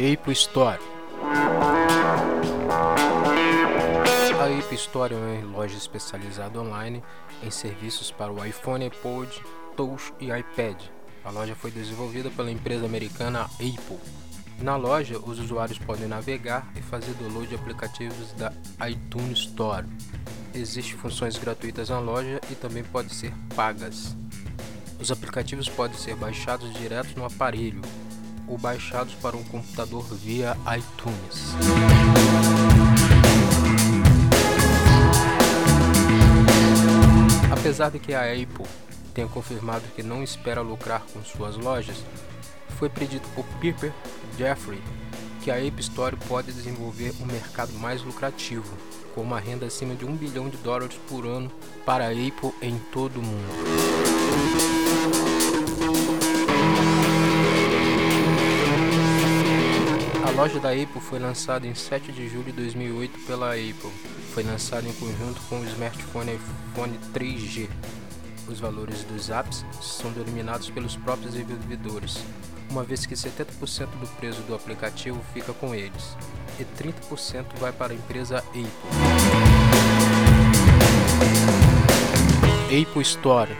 Apple Store. A Apple Store é uma loja especializada online em serviços para o iPhone, iPod, Touch e iPad. A loja foi desenvolvida pela empresa americana Apple. Na loja, os usuários podem navegar e fazer download de aplicativos da iTunes Store. Existem funções gratuitas na loja e também podem ser pagas. Os aplicativos podem ser baixados direto no aparelho ou baixados para um computador via iTunes. Apesar de que a Apple tenha confirmado que não espera lucrar com suas lojas, foi predito por Piper Jeffrey que a App Store pode desenvolver um mercado mais lucrativo, com uma renda acima de um bilhão de dólares por ano para a Apple em todo o mundo. Loja da Apple foi lançada em 7 de julho de 2008 pela Apple. Foi lançada em conjunto com o smartphone iPhone 3G. Os valores dos apps são denominados pelos próprios desenvolvedores, uma vez que 70% do preço do aplicativo fica com eles e 30% vai para a empresa Apple. Apple Store